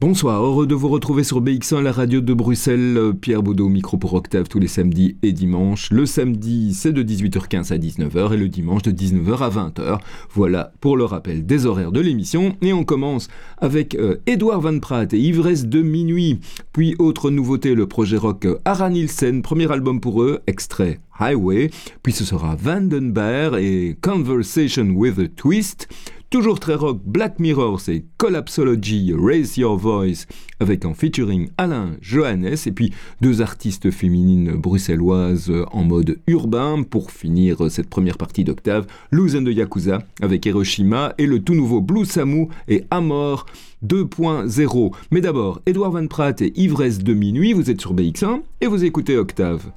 Bonsoir, heureux de vous retrouver sur BX1, la radio de Bruxelles. Pierre Baudot, micro pour Octave tous les samedis et dimanches. Le samedi, c'est de 18h15 à 19h et le dimanche de 19h à 20h. Voilà pour le rappel des horaires de l'émission. Et on commence avec Edouard Van Pratt et Ivresse de minuit. Puis, autre nouveauté, le projet rock Ara Nielsen, premier album pour eux, extrait Highway. Puis ce sera Vandenberg et Conversation with a Twist. Toujours très rock, Black Mirror, c'est Collapsology, Raise Your Voice, avec en featuring Alain Johannes, et puis deux artistes féminines bruxelloises en mode urbain, pour finir cette première partie d'octave, Luz and the Yakuza, avec Hiroshima, et le tout nouveau Blue Samu et Amor 2.0. Mais d'abord, Edouard Van Pratt et Ivresse de minuit, vous êtes sur BX1, et vous écoutez Octave.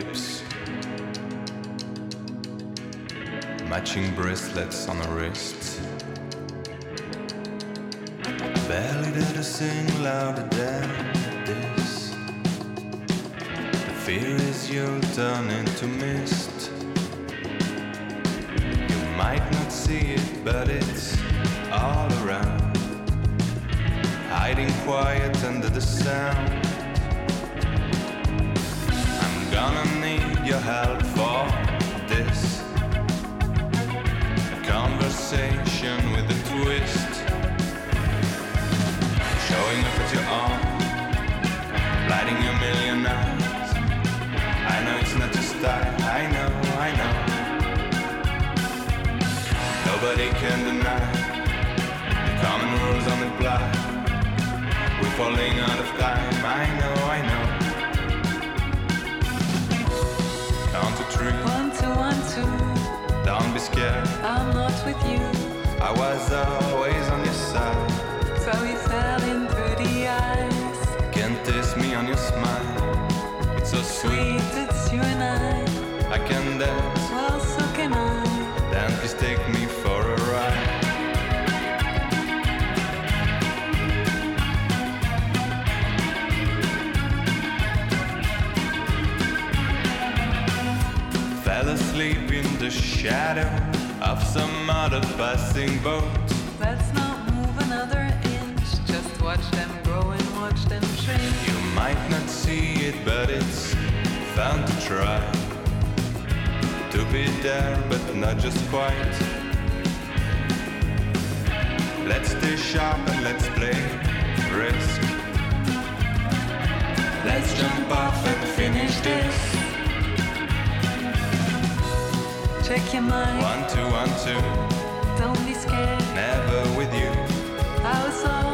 clips, matching bracelets on her wrists. Barely did I sing louder than this. The fear is you'll turn into mist. You might not see it, but it's all around, hiding quiet under the sound gonna need your help for this. A conversation with a twist. Showing up at your arm, lighting a million eyes. I know it's not just style, I know, I know. Nobody can deny the common rules on the block. We're falling out of time, I know, I know. Three, One, two, one, two. don't be scared. I'm not with you. I was always on your side. So we fell in through the eyes. Can't diss me on your smile. It's so sweet, Sweet, it's you and I. I can dance. The shadow of some other passing boat. Let's not move another inch. Just watch them grow and watch them shrink. You might not see it, but it's fun to try. To be there, but not just quite. Let's stay sharp and let's play risk. Let's jump off and finish this. Check your mind. One, two, one, two. Don't be scared. Never with you. I was always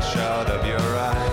flash out of your eyes.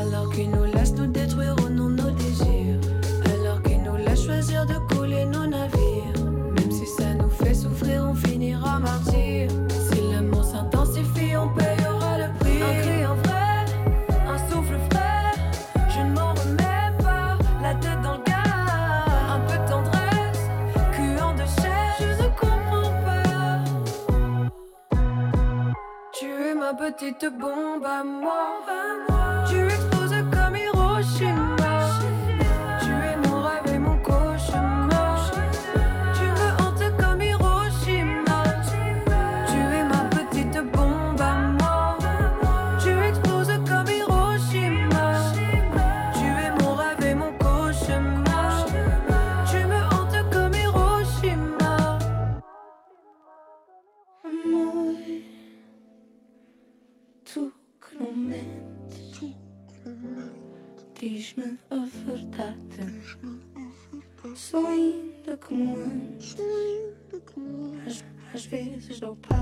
Alors qu'il nous laisse nous détruire au nom de nos désirs. Alors qu'il nous laisse choisir de couler nos navires. Même si ça nous fait souffrir, on finira martyr. Si l'amour s'intensifie, on payera le prix. Un cri en vrai, un souffle frais. Je ne m'en remets pas, la tête dans le gaz. Un peu de tendresse, cuant de chair. Je ne comprends pas. Tu es ma petite bombe à moi. sou ainda como antes. Às, vezes dou paz.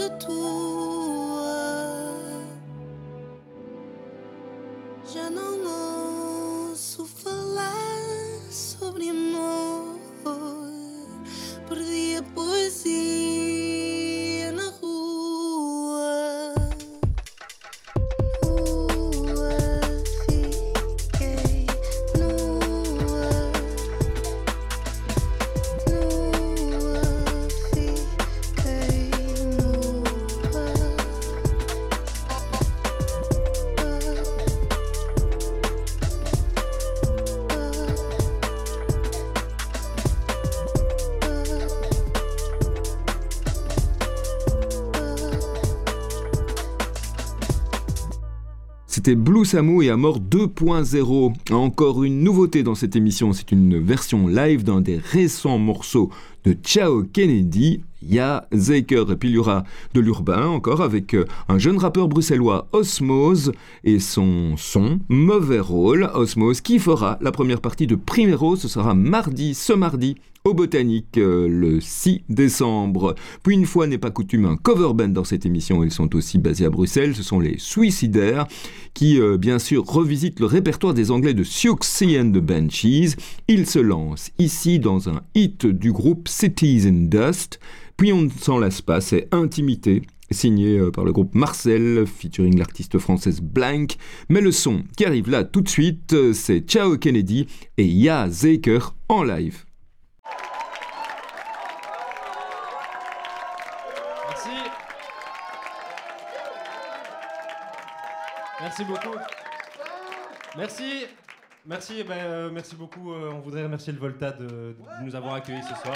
de tout. Blue Samu et Amor 2.0. Encore une nouveauté dans cette émission, c'est une version live d'un des récents morceaux de Ciao Kennedy, Ya Zeker. Et puis il y aura de l'urbain encore avec euh, un jeune rappeur bruxellois Osmose et son son Mauvais Rôle. Osmose qui fera la première partie de Primero, ce sera mardi, ce mardi au Botanique euh, le 6 décembre. Puis une fois n'est pas coutume, un cover band dans cette émission. Ils sont aussi basés à Bruxelles. Ce sont les Suicidaires qui, euh, bien sûr, revisitent le répertoire des Anglais de Siouxsie and the Banshees. Ils se lancent ici dans un hit du groupe Cities in Dust. Puis on ne s'en lasse pas, c'est Intimité, signé euh, par le groupe Marcel, featuring l'artiste française Blank. Mais le son qui arrive là tout de suite, c'est Ciao Kennedy et Ya Zaker en live. Merci. Merci beaucoup. Merci. Merci, ben, euh, merci beaucoup. euh, on voudrait remercier le Volta de, nous avoir accueillis ce soir.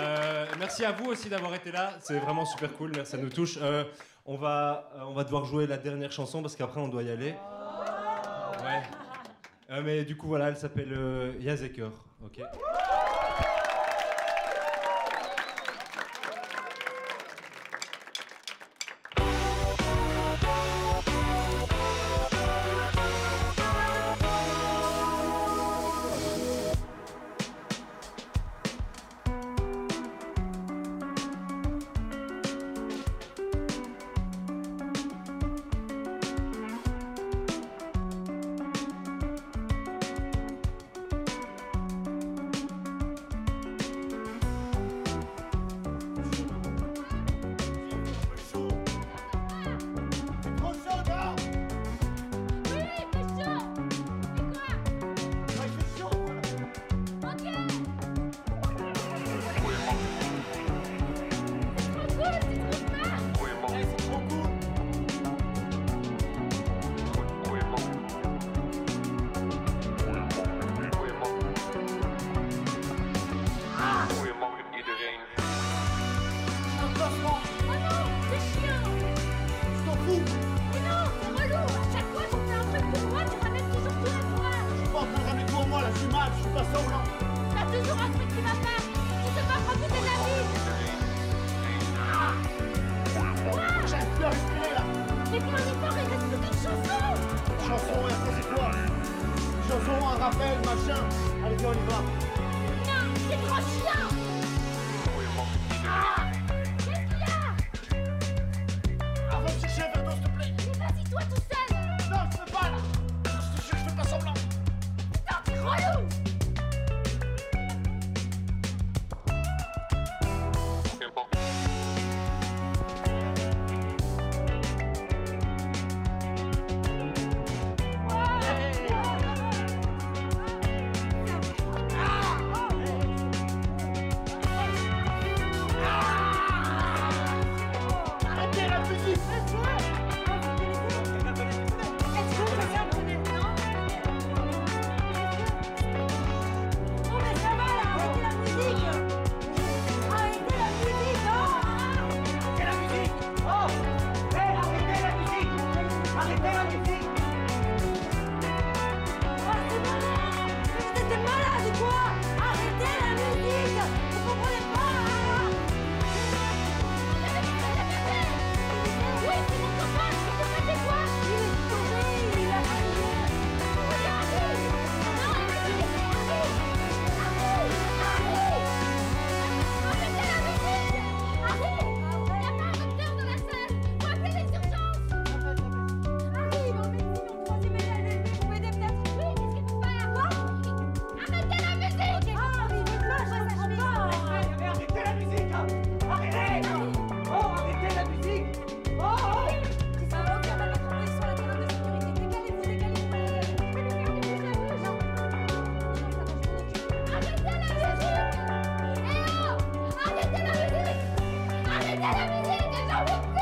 Euh, merci à vous aussi d'avoir été là. C'est vraiment super cool. Merci, ça nous touche. On, va, on va devoir jouer la dernière chanson parce qu'après on doit y aller. Ouais. Mais du coup, voilà, elle s'appelle Yazeker. Ok. Arrête 他明天你该上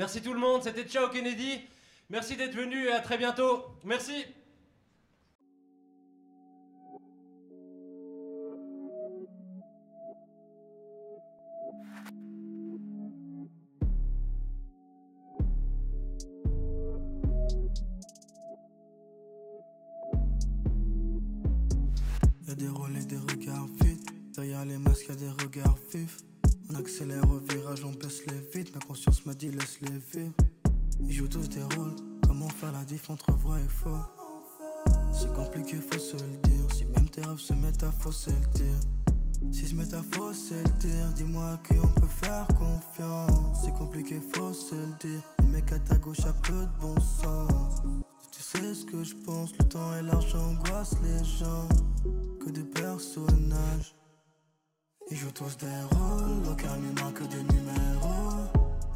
Merci tout le monde, c'était Ciao Kennedy. Merci d'être venu et à très bientôt. Merci. Y'a des et des regards vides. Derrière les masques, y'a des regards vifs. On accélère au virage, on baisse les vides. Ma conscience m'a dit laisse-les vivre. Ils jouent tous des rôles. Comment faire la diff entre vrai et faux? C'est compliqué, faut se le dire. Si même tes rêves se mettent à fausser le tir. Si se mettent à fausser le tir, dis-moi à qui on peut faire confiance. C'est compliqué, faut se le dire. Le mec à ta gauche a peu de bon sens. Tu sais ce que je pense, le temps et l'argent angoissent les gens. Que des personnages. Ils jouent tous des rôles, aucun humain que des numéros.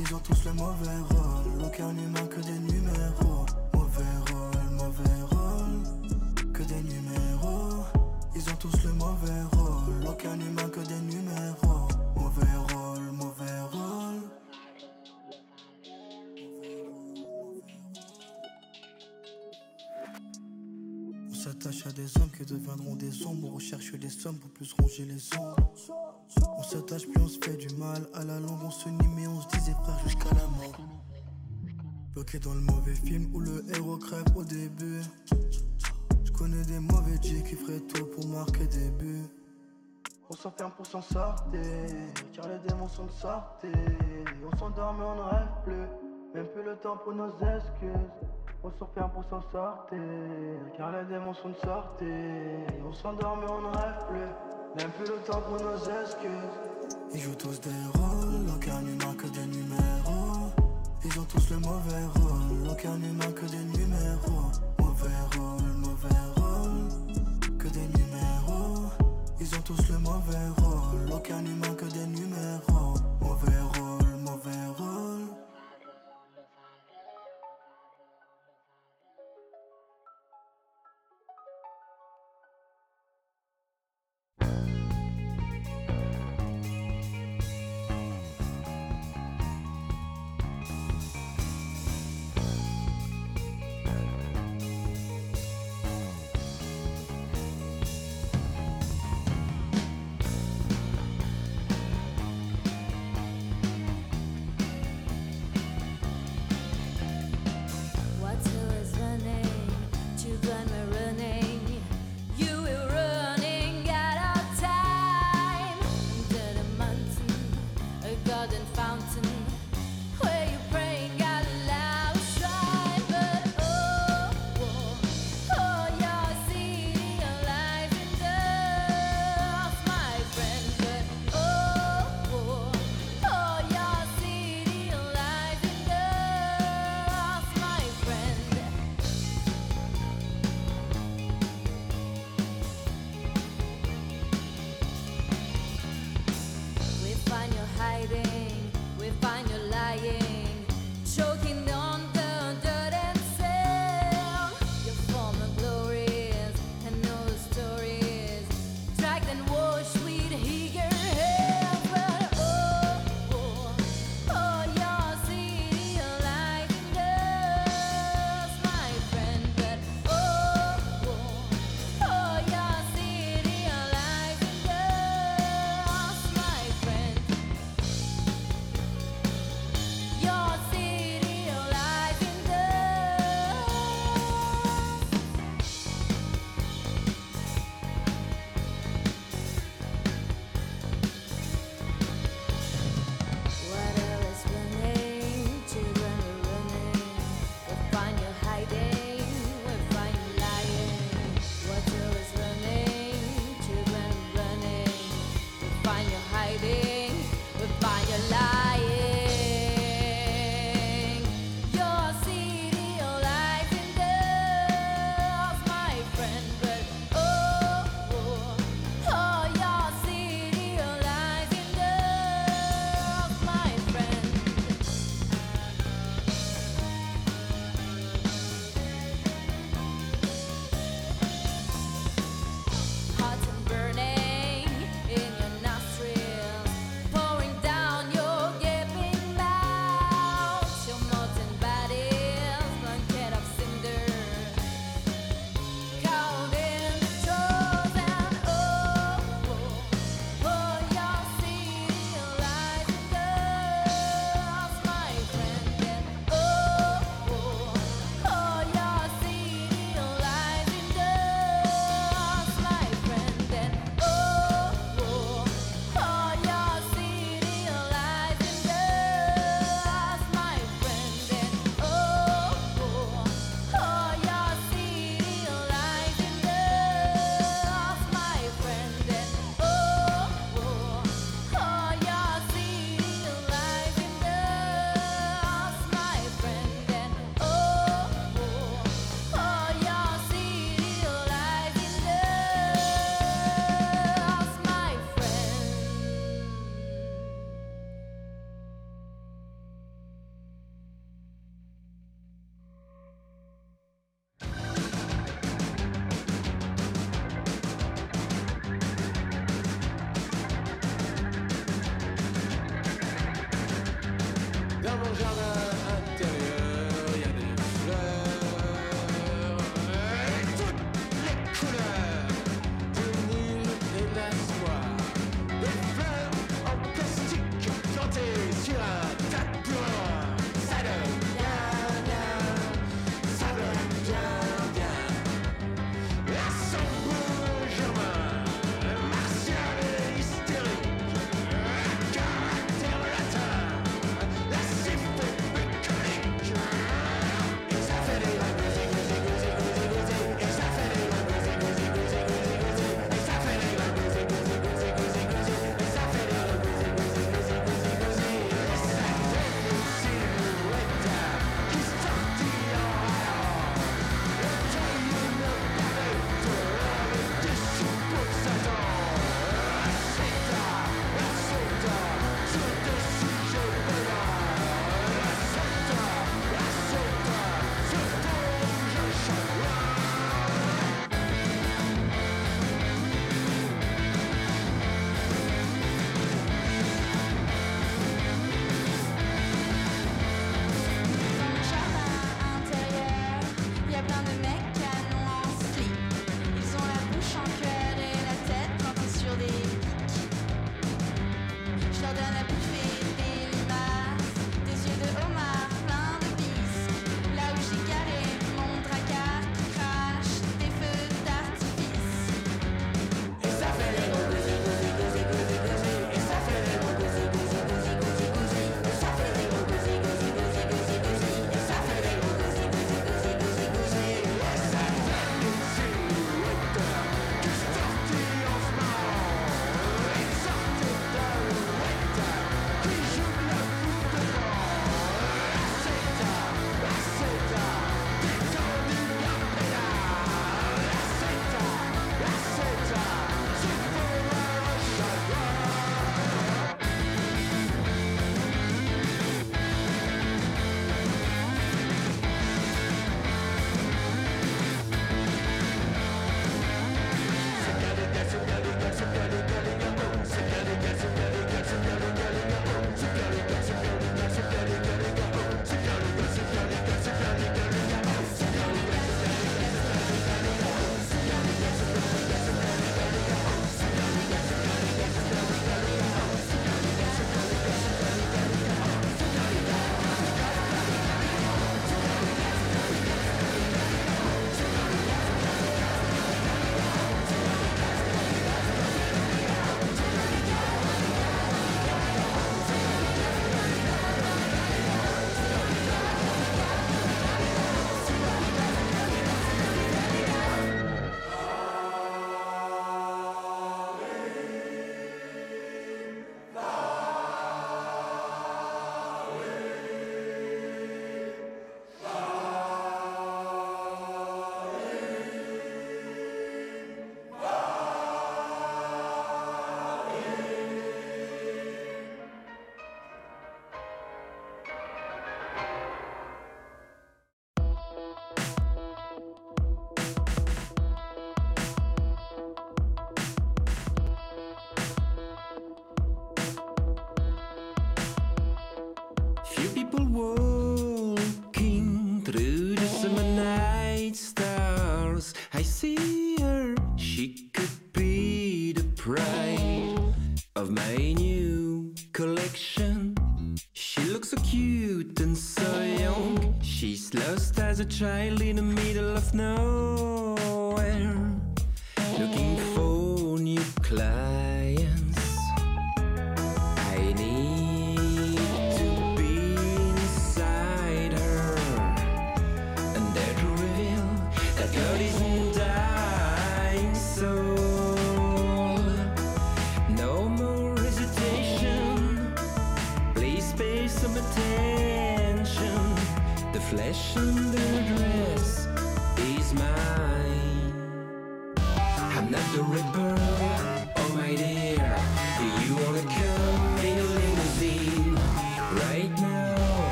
Ils ont tous le mauvais rôle, aucun humain que des numéros. Mauvais rôle, mauvais rôle, que des numéros. Ils ont tous le mauvais rôle, aucun humain s'attache à des hommes qui deviendront des ombres. On recherche des sommes pour plus ronger les ombres. On s'attache puis on se fait du mal. À la longue, on se nie, mais on se disait frère jusqu'à la mort. Bloqué dans le mauvais film où le héros crève au début. Je connais des mauvais G qui feraient tout pour marquer des buts. On s'enferme pour s'en sortir, car les démons sont de sortie. On s'endort mais on ne rêve plus, même plus le temps pour nos excuses. On s'enferme pour s'en sortir, car les démons sont de sortie. On s'endort mais on ne rêve plus, même plus le temps pour nos excuses. Ils jouent tous des rôles, aucun humain que des numéros. Ils ont tous le mauvais rôle, aucun humain que des numéros.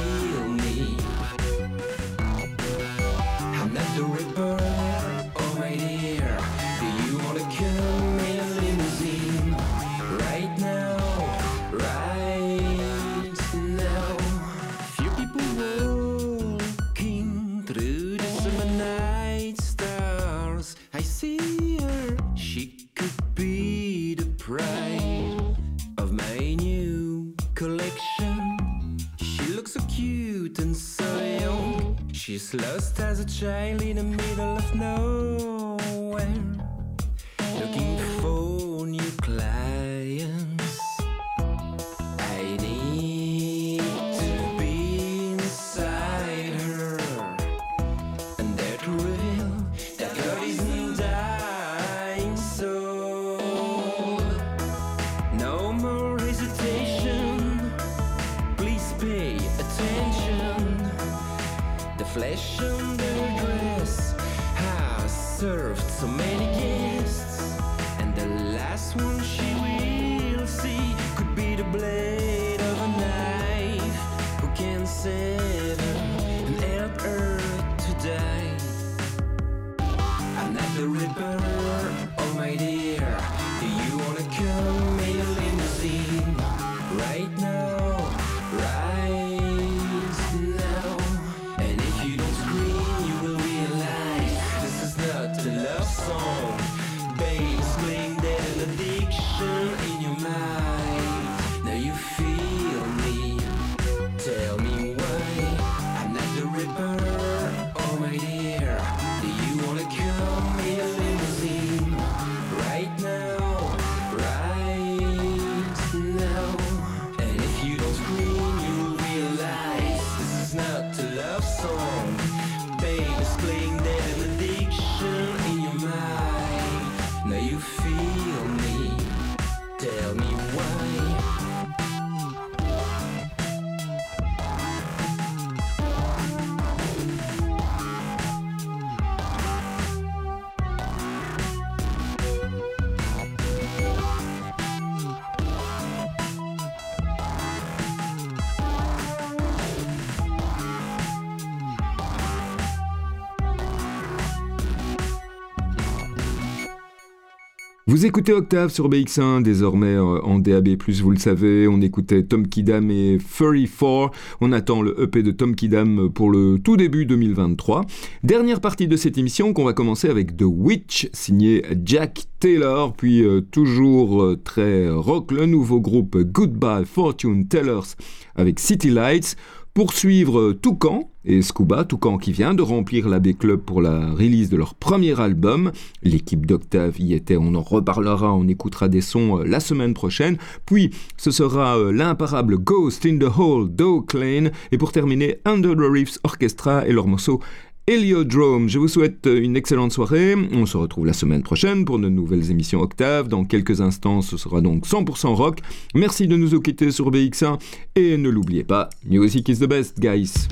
Feel me. A child in the middle of nowhere, Vous écoutez Octave sur BX1, désormais euh, en DAB+, vous le savez, on écoutait Tom Kidam et Furry 4, on attend le EP de Tom Kidam pour le tout début 2023. Dernière partie de cette émission qu'on va commencer avec The Witch, signé Jack Taylor, puis euh, toujours euh, très rock, le nouveau groupe Goodbye Fortune Tellers avec City Lights, poursuivre Toucan et Scuba, Toucan qui vient de remplir l'AB Club pour la release de leur premier album. L'équipe d'Octave y était, on en reparlera, on écoutera des sons euh, la semaine prochaine. Puis ce sera euh, l'imparable Ghost in the Hole d'Oakland et pour terminer Under the Reefs Orchestra et leur morceau Heliodrome. Je vous souhaite euh, une excellente soirée. On se retrouve la semaine prochaine pour de nouvelles émissions Octave. Dans quelques instants, ce sera donc 100% rock. Merci de nous quitter sur BX1 et ne l'oubliez pas, music is the best, guys.